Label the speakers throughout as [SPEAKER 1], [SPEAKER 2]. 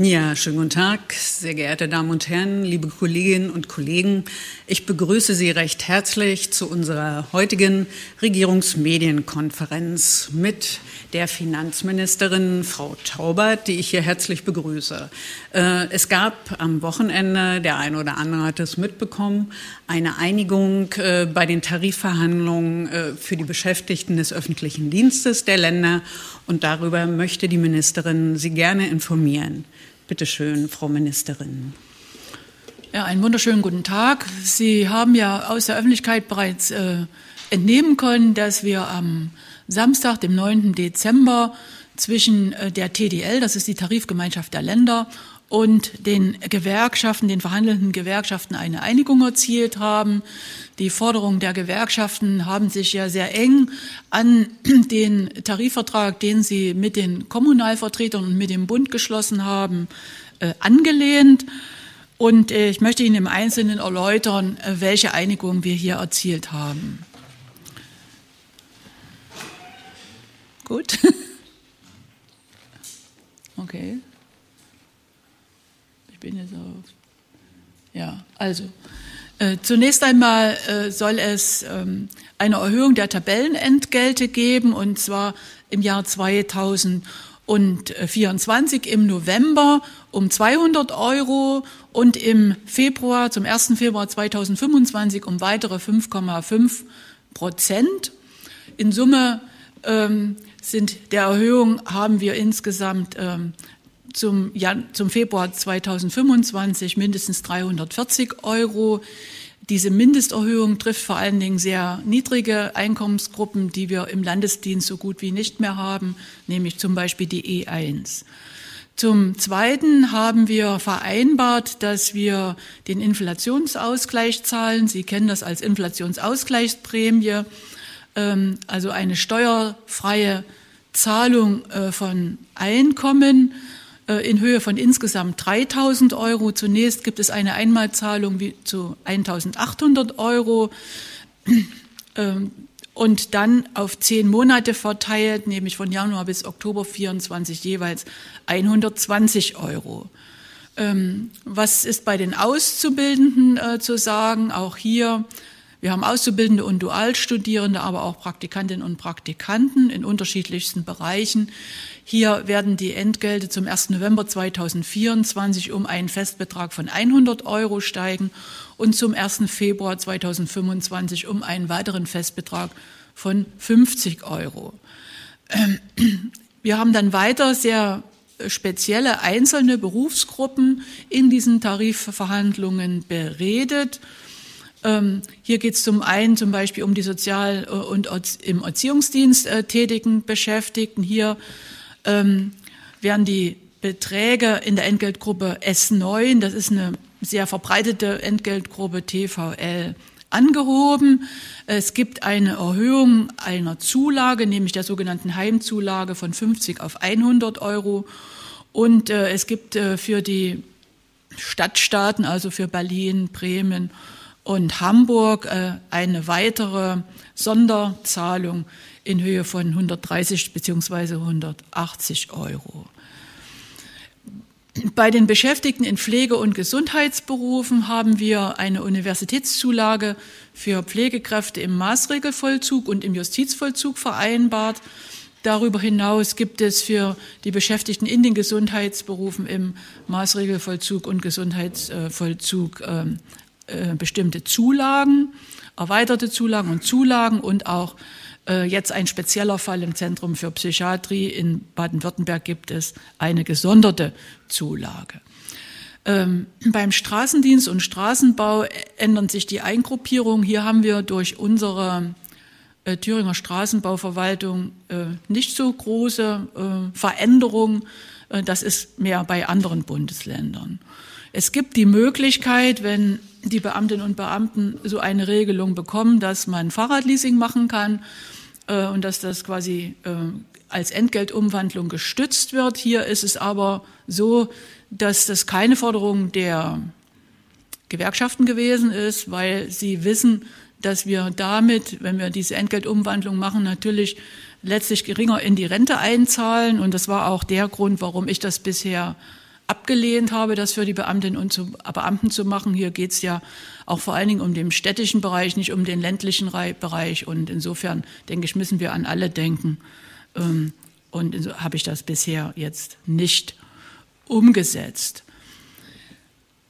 [SPEAKER 1] Ja, schönen guten Tag, sehr geehrte Damen und Herren, liebe Kolleginnen und Kollegen. Ich begrüße Sie recht herzlich zu unserer heutigen Regierungsmedienkonferenz mit der Finanzministerin Frau Taubert, die ich hier herzlich begrüße. Äh, es gab am Wochenende, der eine oder andere hat es mitbekommen, eine Einigung äh, bei den Tarifverhandlungen äh, für die Beschäftigten des öffentlichen Dienstes der Länder und darüber möchte die Ministerin Sie gerne informieren. Bitte schön, Frau Ministerin.
[SPEAKER 2] Ja, einen wunderschönen guten Tag. Sie haben ja aus der Öffentlichkeit bereits äh, entnehmen können, dass wir am Samstag, dem 9. Dezember, zwischen äh, der TDL, das ist die Tarifgemeinschaft der Länder, und den Gewerkschaften, den verhandelnden Gewerkschaften eine Einigung erzielt haben. Die Forderungen der Gewerkschaften haben sich ja sehr eng an den Tarifvertrag, den sie mit den Kommunalvertretern und mit dem Bund geschlossen haben, äh, angelehnt. Und äh, ich möchte Ihnen im Einzelnen erläutern, äh, welche Einigung wir hier erzielt haben. Gut. Okay. Ich bin jetzt auf. Ja, also. Äh, zunächst einmal äh, soll es ähm, eine Erhöhung der Tabellenentgelte geben, und zwar im Jahr 2024 im November um 200 Euro und im Februar, zum 1. Februar 2025 um weitere 5,5 Prozent. In Summe ähm, sind der Erhöhung haben wir insgesamt ähm, zum, Jan zum Februar 2025 mindestens 340 Euro. Diese Mindesterhöhung trifft vor allen Dingen sehr niedrige Einkommensgruppen, die wir im Landesdienst so gut wie nicht mehr haben, nämlich zum Beispiel die E1. Zum Zweiten haben wir vereinbart, dass wir den Inflationsausgleich zahlen. Sie kennen das als Inflationsausgleichsprämie, ähm, also eine steuerfreie Zahlung äh, von Einkommen in Höhe von insgesamt 3000 Euro. Zunächst gibt es eine Einmalzahlung zu 1800 Euro ähm, und dann auf zehn Monate verteilt, nämlich von Januar bis Oktober 24 jeweils 120 Euro. Ähm, was ist bei den Auszubildenden äh, zu sagen? Auch hier wir haben Auszubildende und Dualstudierende, aber auch Praktikantinnen und Praktikanten in unterschiedlichsten Bereichen. Hier werden die Entgelte zum 1. November 2024 um einen Festbetrag von 100 Euro steigen und zum 1. Februar 2025 um einen weiteren Festbetrag von 50 Euro. Wir haben dann weiter sehr spezielle einzelne Berufsgruppen in diesen Tarifverhandlungen beredet. Ähm, hier geht es zum einen zum Beispiel um die sozial- äh, und im Erziehungsdienst äh, tätigen Beschäftigten. Hier ähm, werden die Beträge in der Entgeltgruppe S9, das ist eine sehr verbreitete Entgeltgruppe TVL, angehoben. Es gibt eine Erhöhung einer Zulage, nämlich der sogenannten Heimzulage von 50 auf 100 Euro. Und äh, es gibt äh, für die Stadtstaaten, also für Berlin, Bremen und Hamburg äh, eine weitere Sonderzahlung in Höhe von 130 bzw. 180 Euro. Bei den Beschäftigten in Pflege- und Gesundheitsberufen haben wir eine Universitätszulage für Pflegekräfte im Maßregelvollzug und im Justizvollzug vereinbart. Darüber hinaus gibt es für die Beschäftigten in den Gesundheitsberufen im Maßregelvollzug und Gesundheitsvollzug ähm, äh, bestimmte Zulagen, erweiterte Zulagen und Zulagen und auch äh, jetzt ein spezieller Fall im Zentrum für Psychiatrie in Baden-Württemberg gibt es eine gesonderte Zulage. Ähm, beim Straßendienst und Straßenbau ändern sich die Eingruppierungen. Hier haben wir durch unsere äh, Thüringer Straßenbauverwaltung äh, nicht so große äh, Veränderungen. Äh, das ist mehr bei anderen Bundesländern. Es gibt die Möglichkeit, wenn die Beamtinnen und Beamten so eine Regelung bekommen, dass man Fahrradleasing machen kann äh, und dass das quasi äh, als Entgeltumwandlung gestützt wird. Hier ist es aber so, dass das keine Forderung der Gewerkschaften gewesen ist, weil sie wissen, dass wir damit, wenn wir diese Entgeltumwandlung machen, natürlich letztlich geringer in die Rente einzahlen. Und das war auch der Grund, warum ich das bisher abgelehnt habe, das für die Beamtinnen und zu, Beamten zu machen. Hier geht es ja auch vor allen Dingen um den städtischen Bereich, nicht um den ländlichen Bereich. Und insofern, denke ich, müssen wir an alle denken. Ähm, und so habe ich das bisher jetzt nicht umgesetzt.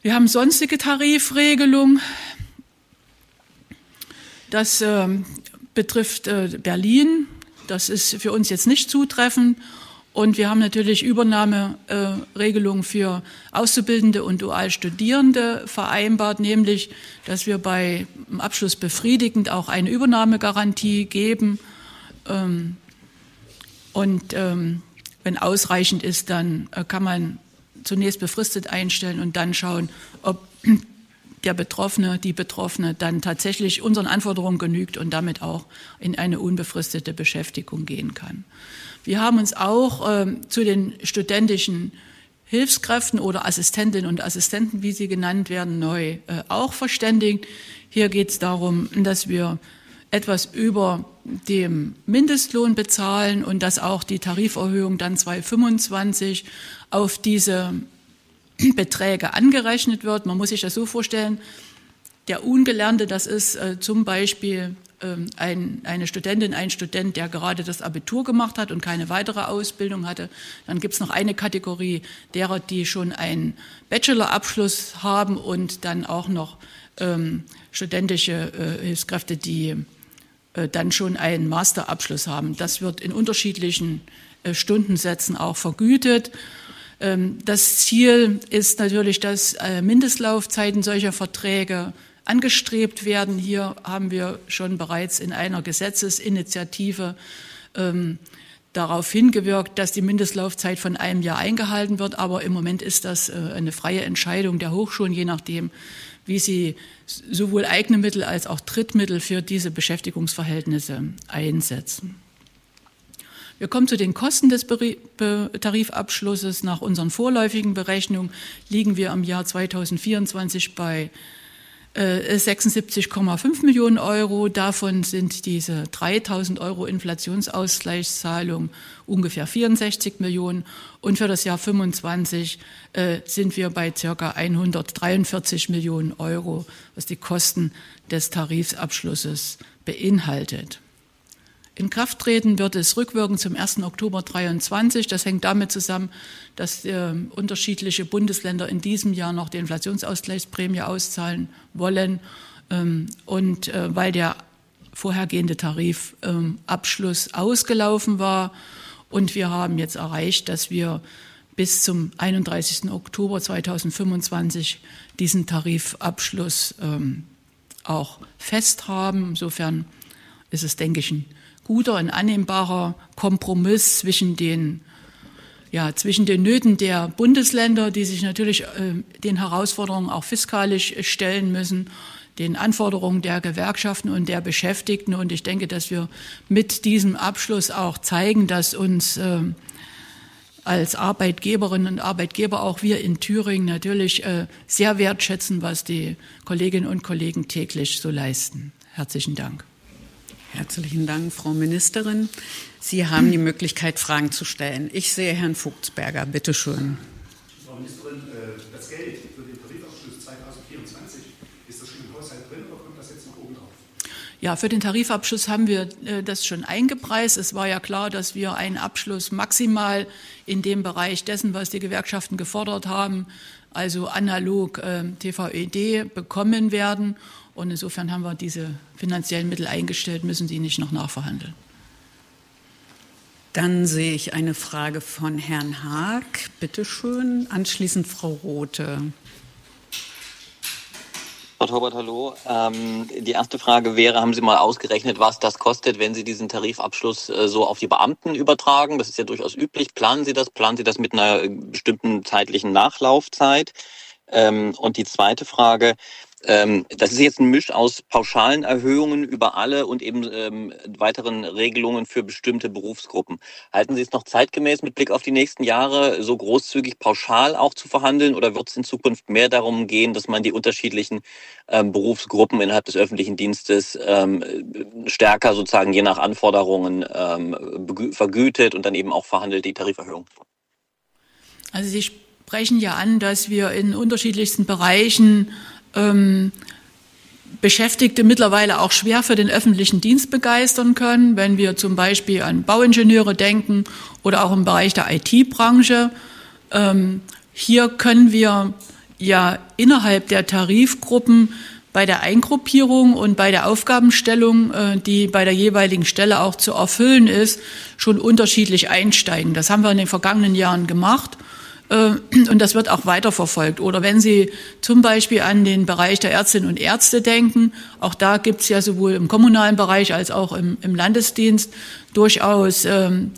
[SPEAKER 2] Wir haben sonstige Tarifregelung. Das äh, betrifft äh, Berlin. Das ist für uns jetzt nicht zutreffend. Und wir haben natürlich Übernahmeregelungen für Auszubildende und Dualstudierende vereinbart, nämlich, dass wir bei Abschluss befriedigend auch eine Übernahmegarantie geben. Ähm, und ähm, wenn ausreichend ist, dann äh, kann man zunächst befristet einstellen und dann schauen, ob der Betroffene, die Betroffene dann tatsächlich unseren Anforderungen genügt und damit auch in eine unbefristete Beschäftigung gehen kann. Wir haben uns auch äh, zu den studentischen Hilfskräften oder Assistentinnen und Assistenten, wie sie genannt werden, neu äh, auch verständigt. Hier geht es darum, dass wir etwas über dem Mindestlohn bezahlen und dass auch die Tariferhöhung dann 2025 auf diese Beträge angerechnet wird. Man muss sich das so vorstellen, der Ungelernte, das ist äh, zum Beispiel ähm, ein, eine Studentin, ein Student, der gerade das Abitur gemacht hat und keine weitere Ausbildung hatte. Dann gibt es noch eine Kategorie derer, die schon einen Bachelorabschluss haben und dann auch noch ähm, studentische äh, Hilfskräfte, die äh, dann schon einen Masterabschluss haben. Das wird in unterschiedlichen äh, Stundensätzen auch vergütet. Ähm, das Ziel ist natürlich, dass äh, Mindestlaufzeiten solcher Verträge angestrebt werden. Hier haben wir schon bereits in einer Gesetzesinitiative ähm, darauf hingewirkt, dass die Mindestlaufzeit von einem Jahr eingehalten wird. Aber im Moment ist das äh, eine freie Entscheidung der Hochschulen, je nachdem, wie sie sowohl eigene Mittel als auch Drittmittel für diese Beschäftigungsverhältnisse einsetzen. Wir kommen zu den Kosten des Tarifabschlusses. Nach unseren vorläufigen Berechnungen liegen wir im Jahr 2024 bei 76,5 äh, Millionen Euro. Davon sind diese 3000 Euro Inflationsausgleichszahlung ungefähr 64 Millionen. Und für das Jahr 25 äh, sind wir bei circa 143 Millionen Euro, was die Kosten des Tarifabschlusses beinhaltet. In Kraft treten wird es rückwirkend zum 1. Oktober 23. Das hängt damit zusammen, dass äh, unterschiedliche Bundesländer in diesem Jahr noch die Inflationsausgleichsprämie auszahlen wollen ähm, und äh, weil der vorhergehende Tarifabschluss ähm, ausgelaufen war. Und wir haben jetzt erreicht, dass wir bis zum 31. Oktober 2025 diesen Tarifabschluss ähm, auch fest haben. Insofern ist es, denke ich, ein guter, ein annehmbarer Kompromiss zwischen den ja, zwischen den Nöten der Bundesländer, die sich natürlich äh, den Herausforderungen auch fiskalisch stellen müssen, den Anforderungen der Gewerkschaften und der Beschäftigten. Und ich denke, dass wir mit diesem Abschluss auch zeigen, dass uns äh, als Arbeitgeberinnen und Arbeitgeber auch wir in Thüringen natürlich äh, sehr wertschätzen, was die Kolleginnen und Kollegen täglich so leisten. Herzlichen Dank.
[SPEAKER 1] Herzlichen Dank, Frau Ministerin. Sie haben die Möglichkeit, Fragen zu stellen. Ich sehe Herrn Vogtsberger. Bitte schön. Frau Ministerin, äh, das Geld für den Tarifabschluss 2024,
[SPEAKER 2] ist das schon im Haushalt drin oder kommt das jetzt noch oben drauf? Ja, für den Tarifabschluss haben wir äh, das schon eingepreist. Es war ja klar, dass wir einen Abschluss maximal in dem Bereich dessen, was die Gewerkschaften gefordert haben, also analog äh, TVED, bekommen werden. Und insofern haben wir diese finanziellen Mittel eingestellt, müssen die nicht noch nachverhandeln.
[SPEAKER 1] Dann sehe ich eine Frage von Herrn Haag. Bitte schön. Anschließend Frau Rothe.
[SPEAKER 3] Frau Torbert, hallo. Ähm, die erste Frage wäre, haben Sie mal ausgerechnet, was das kostet, wenn Sie diesen Tarifabschluss äh, so auf die Beamten übertragen? Das ist ja durchaus üblich. Planen Sie das? Planen Sie das mit einer äh, bestimmten zeitlichen Nachlaufzeit? Ähm, und die zweite Frage, ähm, das ist jetzt ein Misch aus pauschalen Erhöhungen über alle und eben ähm, weiteren Regelungen für bestimmte Berufsgruppen. Halten Sie es noch zeitgemäß mit Blick auf die nächsten Jahre so großzügig pauschal auch zu verhandeln oder wird es in Zukunft mehr darum gehen, dass man die unterschiedlichen ähm, Berufsgruppen innerhalb des öffentlichen Dienstes ähm, stärker sozusagen je nach Anforderungen ähm, vergütet und dann eben auch verhandelt die Tariferhöhung?
[SPEAKER 2] Also Sie sprechen ja an, dass wir in unterschiedlichsten Bereichen ähm, Beschäftigte mittlerweile auch schwer für den öffentlichen Dienst begeistern können, wenn wir zum Beispiel an Bauingenieure denken oder auch im Bereich der IT-Branche. Ähm, hier können wir ja innerhalb der Tarifgruppen bei der Eingruppierung und bei der Aufgabenstellung, äh, die bei der jeweiligen Stelle auch zu erfüllen ist, schon unterschiedlich einsteigen. Das haben wir in den vergangenen Jahren gemacht. Äh, und das wird auch weiterverfolgt. Oder wenn Sie zum Beispiel an den Bereich der Ärztinnen und Ärzte denken, auch da gibt es ja sowohl im kommunalen Bereich als auch im, im Landesdienst durchaus ähm,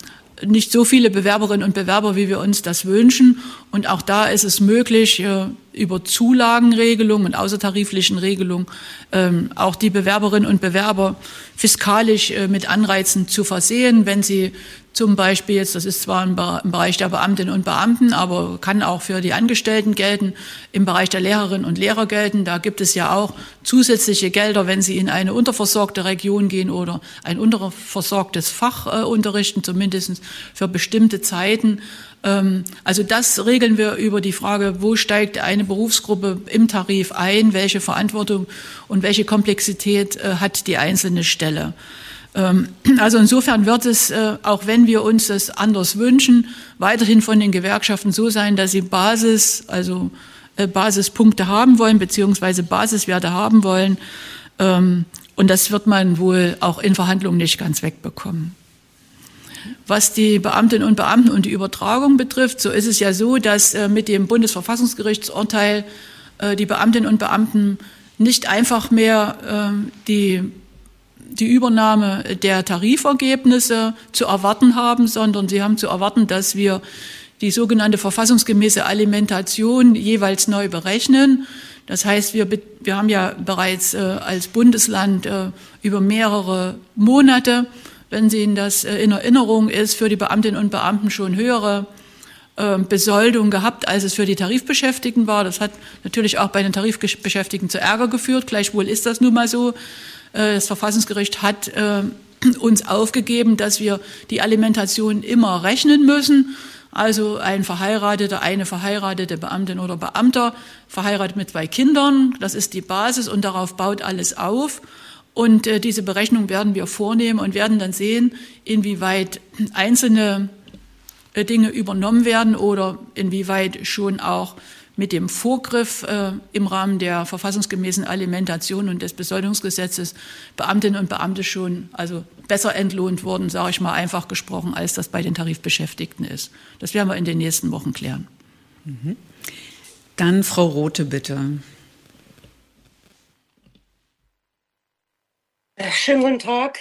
[SPEAKER 2] nicht so viele Bewerberinnen und Bewerber, wie wir uns das wünschen. Und auch da ist es möglich, äh, über Zulagenregelungen und außertariflichen Regelungen ähm, auch die Bewerberinnen und Bewerber fiskalisch äh, mit Anreizen zu versehen, wenn sie zum Beispiel jetzt, das ist zwar im Bereich der Beamtinnen und Beamten, aber kann auch für die Angestellten gelten, im Bereich der Lehrerinnen und Lehrer gelten. Da gibt es ja auch zusätzliche Gelder, wenn sie in eine unterversorgte Region gehen oder ein unterversorgtes Fach äh, unterrichten, zumindest für bestimmte Zeiten. Ähm, also das regeln wir über die Frage, wo steigt eine Berufsgruppe im Tarif ein, welche Verantwortung und welche Komplexität äh, hat die einzelne Stelle. Ähm, also insofern wird es, äh, auch wenn wir uns das anders wünschen, weiterhin von den Gewerkschaften so sein, dass sie Basis, also äh, Basispunkte haben wollen, beziehungsweise Basiswerte haben wollen. Ähm, und das wird man wohl auch in Verhandlungen nicht ganz wegbekommen. Was die Beamtinnen und Beamten und die Übertragung betrifft, so ist es ja so, dass äh, mit dem Bundesverfassungsgerichtsurteil die Beamtinnen und Beamten nicht einfach mehr die die Übernahme der Tarifergebnisse zu erwarten haben, sondern sie haben zu erwarten, dass wir die sogenannte verfassungsgemäße Alimentation jeweils neu berechnen. Das heißt, wir, wir haben ja bereits äh, als Bundesland äh, über mehrere Monate, wenn Sie Ihnen das äh, in Erinnerung ist, für die Beamtinnen und Beamten schon höhere äh, Besoldung gehabt, als es für die Tarifbeschäftigten war. Das hat natürlich auch bei den Tarifbeschäftigten zu Ärger geführt. Gleichwohl ist das nun mal so. Äh, das Verfassungsgericht hat äh, uns aufgegeben, dass wir die Alimentation immer rechnen müssen. Also ein Verheirateter, eine verheiratete Beamtin oder Beamter, verheiratet mit zwei Kindern, das ist die Basis und darauf baut alles auf. Und äh, diese Berechnung werden wir vornehmen und werden dann sehen, inwieweit einzelne äh, Dinge übernommen werden oder inwieweit schon auch mit dem Vorgriff äh, im Rahmen der verfassungsgemäßen Alimentation und des Besoldungsgesetzes Beamtinnen und Beamte schon also besser entlohnt wurden, sage ich mal einfach gesprochen, als das bei den Tarifbeschäftigten ist. Das werden wir in den nächsten Wochen klären.
[SPEAKER 1] Mhm. Dann Frau Rote, bitte.
[SPEAKER 4] Äh, schönen guten Tag.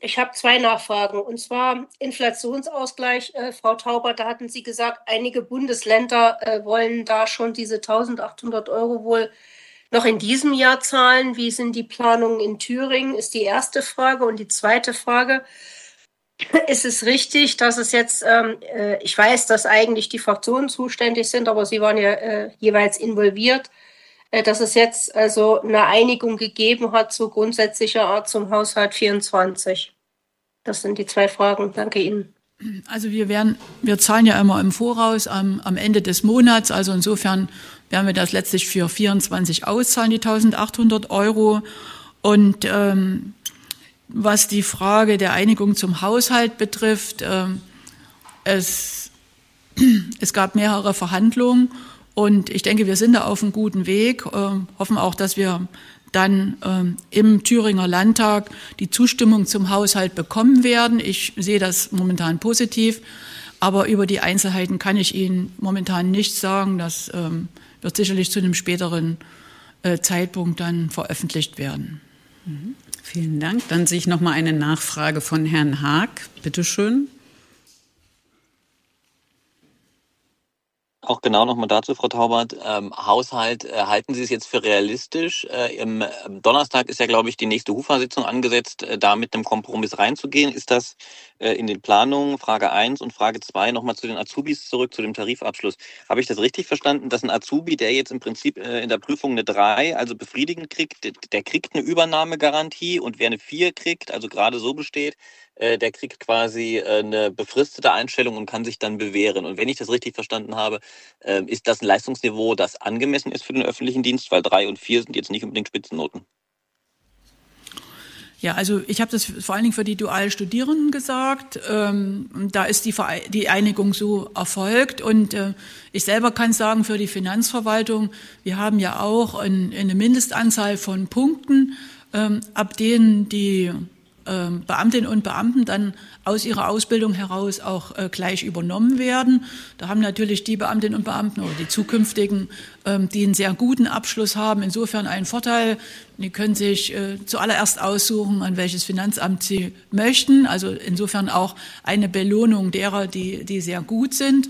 [SPEAKER 4] Ich habe zwei Nachfragen. Und zwar Inflationsausgleich. Äh, Frau Tauber, da hatten Sie gesagt, einige Bundesländer äh, wollen da schon diese 1800 Euro wohl noch in diesem Jahr zahlen. Wie sind die Planungen in Thüringen? Ist die erste Frage. Und die zweite Frage. Ist es richtig, dass es jetzt, ähm, äh, ich weiß, dass eigentlich die Fraktionen zuständig sind, aber Sie waren ja äh, jeweils involviert, dass es jetzt also eine Einigung gegeben hat zu grundsätzlicher Art zum Haushalt 24. Das sind die zwei Fragen. Danke Ihnen.
[SPEAKER 2] Also wir werden, wir zahlen ja immer im Voraus am, am Ende des Monats. Also insofern werden wir das letztlich für 24 auszahlen, die 1800 Euro. Und ähm, was die Frage der Einigung zum Haushalt betrifft, ähm, es, es gab mehrere Verhandlungen und ich denke, wir sind da auf einem guten Weg, äh, hoffen auch, dass wir dann äh, im Thüringer Landtag die Zustimmung zum Haushalt bekommen werden. Ich sehe das momentan positiv, aber über die Einzelheiten kann ich Ihnen momentan nichts sagen. Das ähm, wird sicherlich zu einem späteren äh, Zeitpunkt dann veröffentlicht werden.
[SPEAKER 1] Mhm. Vielen Dank. Dann sehe ich noch mal eine Nachfrage von Herrn Haag. Bitte schön.
[SPEAKER 3] Auch genau nochmal dazu, Frau Taubert. Ähm, Haushalt, äh, halten Sie es jetzt für realistisch? Äh, Im ähm, Donnerstag ist ja, glaube ich, die nächste HUFA-Sitzung angesetzt, äh, da mit einem Kompromiss reinzugehen. Ist das äh, in den Planungen? Frage eins und Frage zwei nochmal zu den Azubis zurück, zu dem Tarifabschluss. Habe ich das richtig verstanden, dass ein Azubi, der jetzt im Prinzip äh, in der Prüfung eine drei, also befriedigend kriegt, der kriegt eine Übernahmegarantie und wer eine vier kriegt, also gerade so besteht, äh, der kriegt quasi äh, eine befristete Einstellung und kann sich dann bewähren. Und wenn ich das richtig verstanden habe, äh, ist das ein Leistungsniveau, das angemessen ist für den öffentlichen Dienst, weil drei und vier sind jetzt nicht unbedingt Spitzennoten.
[SPEAKER 2] Ja, also ich habe das vor allen Dingen für die Dualstudierenden gesagt. Ähm, da ist die, die, Einigung so erfolgt. Und äh, ich selber kann sagen, für die Finanzverwaltung, wir haben ja auch ein, eine Mindestanzahl von Punkten, ähm, ab denen die Beamtinnen und Beamten dann aus ihrer Ausbildung heraus auch äh, gleich übernommen werden. Da haben natürlich die Beamtinnen und Beamten oder die zukünftigen, ähm, die einen sehr guten Abschluss haben, insofern einen Vorteil. Die können sich äh, zuallererst aussuchen, an welches Finanzamt sie möchten. Also insofern auch eine Belohnung derer, die, die sehr gut sind.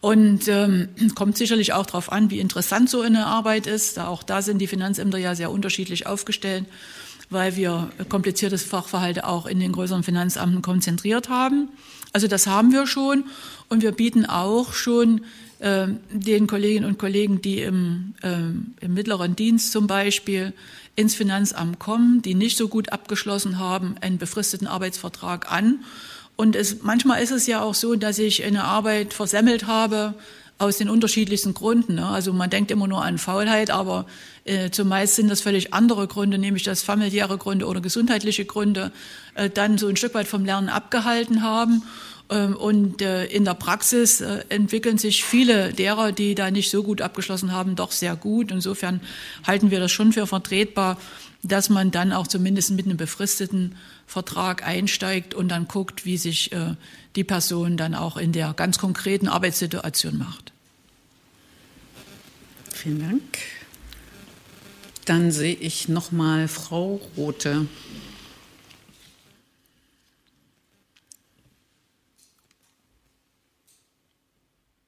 [SPEAKER 2] Und ähm, kommt sicherlich auch darauf an, wie interessant so eine Arbeit ist. Da auch da sind die Finanzämter ja sehr unterschiedlich aufgestellt weil wir kompliziertes Fachverhalte auch in den größeren Finanzamten konzentriert haben. Also das haben wir schon und wir bieten auch schon äh, den Kolleginnen und Kollegen, die im, äh, im mittleren Dienst zum Beispiel ins Finanzamt kommen, die nicht so gut abgeschlossen haben, einen befristeten Arbeitsvertrag an. Und es, manchmal ist es ja auch so, dass ich eine Arbeit versemmelt habe, aus den unterschiedlichsten Gründen. Ne? Also man denkt immer nur an Faulheit, aber äh, zumeist sind das völlig andere Gründe, nämlich dass familiäre Gründe oder gesundheitliche Gründe äh, dann so ein Stück weit vom Lernen abgehalten haben. Ähm, und äh, in der Praxis äh, entwickeln sich viele derer, die da nicht so gut abgeschlossen haben, doch sehr gut. Insofern halten wir das schon für vertretbar, dass man dann auch zumindest mit einem befristeten Vertrag einsteigt und dann guckt, wie sich äh, die Person dann auch in der ganz konkreten Arbeitssituation macht.
[SPEAKER 1] Vielen Dank. Dann sehe ich noch mal Frau Rote.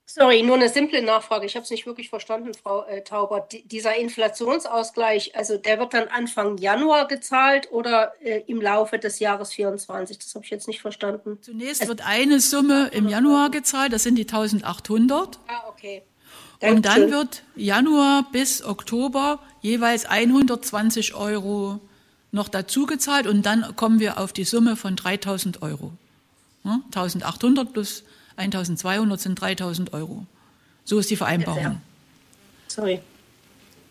[SPEAKER 4] Sorry, nur eine simple Nachfrage. Ich habe es nicht wirklich verstanden, Frau äh, Tauber. D dieser Inflationsausgleich, also der wird dann Anfang Januar gezahlt oder äh, im Laufe des Jahres 24? Das habe ich jetzt nicht verstanden.
[SPEAKER 2] Zunächst also, wird eine Summe im Januar gezahlt, das sind die 1800. Ah, okay. Dankeschön. Und dann wird Januar bis Oktober jeweils 120 Euro noch dazu gezahlt und dann kommen wir auf die Summe von 3000 Euro. 1800 plus 1200 sind 3000 Euro. So ist die Vereinbarung. Ja,
[SPEAKER 1] Sorry.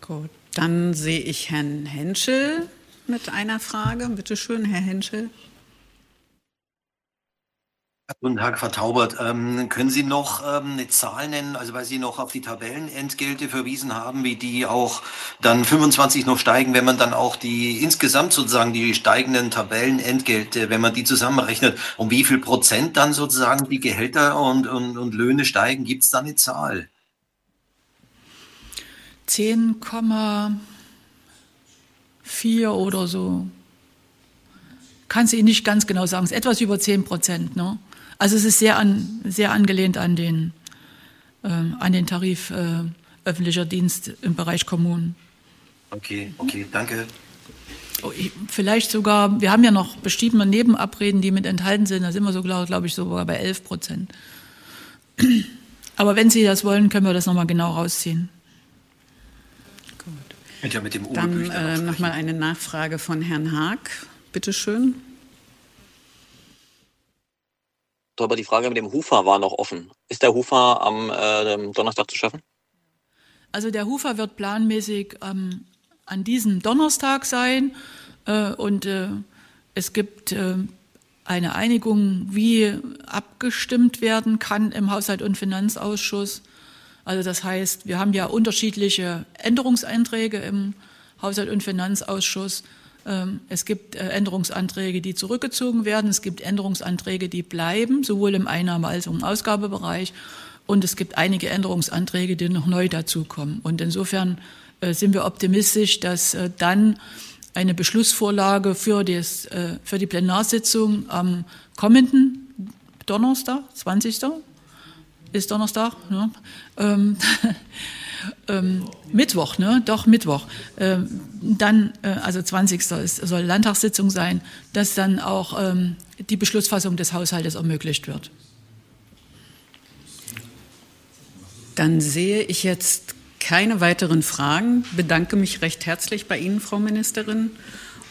[SPEAKER 1] Gut, dann sehe ich Herrn Henschel mit einer Frage. Bitte schön, Herr Henschel.
[SPEAKER 5] Guten Tag, Frau Taubert. Ähm, können Sie noch ähm, eine Zahl nennen, also weil Sie noch auf die Tabellenentgelte verwiesen haben, wie die auch dann 25 noch steigen, wenn man dann auch die insgesamt sozusagen die steigenden Tabellenentgelte, wenn man die zusammenrechnet, um wie viel Prozent dann sozusagen die Gehälter und, und, und Löhne steigen? Gibt es da eine Zahl?
[SPEAKER 2] 10,4 oder so. Kann sie Ihnen nicht ganz genau sagen. Es ist etwas über 10 Prozent. Ne? Also es ist sehr, an, sehr angelehnt an den, äh, an den Tarif äh, öffentlicher Dienst im Bereich Kommunen.
[SPEAKER 5] Okay, okay, danke.
[SPEAKER 2] Oh, vielleicht sogar, wir haben ja noch bestimmte Nebenabreden, die mit enthalten sind, da sind wir so, glaube glaub ich, sogar bei 11 Prozent. Aber wenn Sie das wollen, können wir das nochmal genau rausziehen.
[SPEAKER 1] Gut. Ja, mit dem Dann äh, nochmal eine Nachfrage von Herrn Haag. Bitte schön.
[SPEAKER 3] Aber die Frage mit dem Hufer war noch offen. Ist der Hufer am äh, Donnerstag zu schaffen?
[SPEAKER 2] Also der Hufer wird planmäßig ähm, an diesem Donnerstag sein äh, und äh, es gibt äh, eine Einigung, wie abgestimmt werden kann im Haushalt- und Finanzausschuss. Also das heißt, wir haben ja unterschiedliche Änderungsanträge im Haushalt- und Finanzausschuss. Ähm, es gibt äh, Änderungsanträge, die zurückgezogen werden. Es gibt Änderungsanträge, die bleiben, sowohl im Einnahme- als auch im Ausgabebereich. Und es gibt einige Änderungsanträge, die noch neu dazukommen. Und insofern äh, sind wir optimistisch, dass äh, dann eine Beschlussvorlage für, das, für die Plenarsitzung am kommenden Donnerstag, 20. ist Donnerstag, ne? Ähm, ähm, Mittwoch, ne? Doch, Mittwoch. Ähm, dann, äh, also 20. Ist, soll Landtagssitzung sein, dass dann auch ähm, die Beschlussfassung des Haushaltes ermöglicht wird.
[SPEAKER 1] Dann sehe ich jetzt keine weiteren Fragen. Bedanke mich recht herzlich bei Ihnen, Frau Ministerin,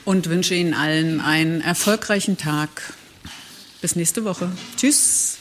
[SPEAKER 1] und wünsche Ihnen allen einen erfolgreichen Tag. Bis nächste Woche. Tschüss.